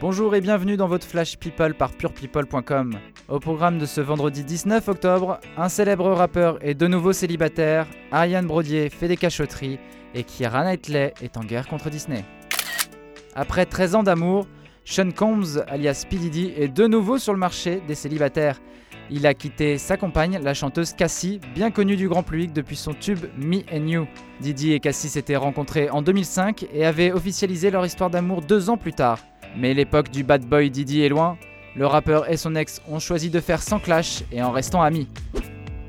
Bonjour et bienvenue dans votre Flash People par purepeople.com. Au programme de ce vendredi 19 octobre, un célèbre rappeur est de nouveau célibataire, Ariane Brodier fait des cachotteries et Kira Knightley est en guerre contre Disney. Après 13 ans d'amour, Sean Combs, alias P. Est de nouveau sur le marché des célibataires. Il a quitté sa compagne, la chanteuse Cassie, bien connue du grand public depuis son tube Me and You. Diddy et Cassie s'étaient rencontrés en 2005 et avaient officialisé leur histoire d'amour deux ans plus tard. Mais l'époque du bad boy Diddy est loin. Le rappeur et son ex ont choisi de faire sans clash et en restant amis.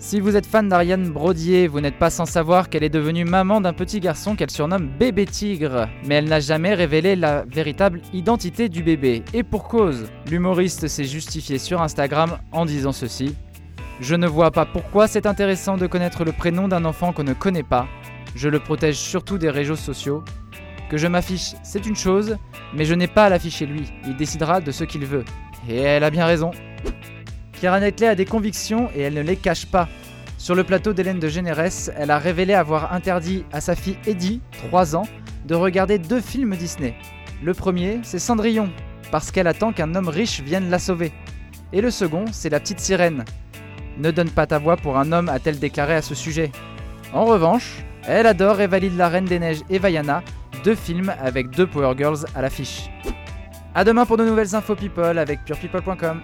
Si vous êtes fan d'Ariane Brodier, vous n'êtes pas sans savoir qu'elle est devenue maman d'un petit garçon qu'elle surnomme Bébé Tigre. Mais elle n'a jamais révélé la véritable identité du bébé. Et pour cause, l'humoriste s'est justifié sur Instagram en disant ceci. Je ne vois pas pourquoi c'est intéressant de connaître le prénom d'un enfant qu'on ne connaît pas. Je le protège surtout des réseaux sociaux. Que je m'affiche, c'est une chose, mais je n'ai pas à l'afficher lui. Il décidera de ce qu'il veut. Et elle a bien raison. Kira Knightley a des convictions et elle ne les cache pas. Sur le plateau d'Hélène de Généresse, elle a révélé avoir interdit à sa fille Eddie, 3 ans, de regarder deux films Disney. Le premier, c'est Cendrillon, parce qu'elle attend qu'un homme riche vienne la sauver. Et le second, c'est La Petite Sirène. Ne donne pas ta voix pour un homme, a-t-elle déclaré à ce sujet. En revanche, elle adore et valide La Reine des Neiges et Vaiana, deux films avec deux Power Girls à l'affiche. A demain pour de nouvelles infos people avec purepeople.com.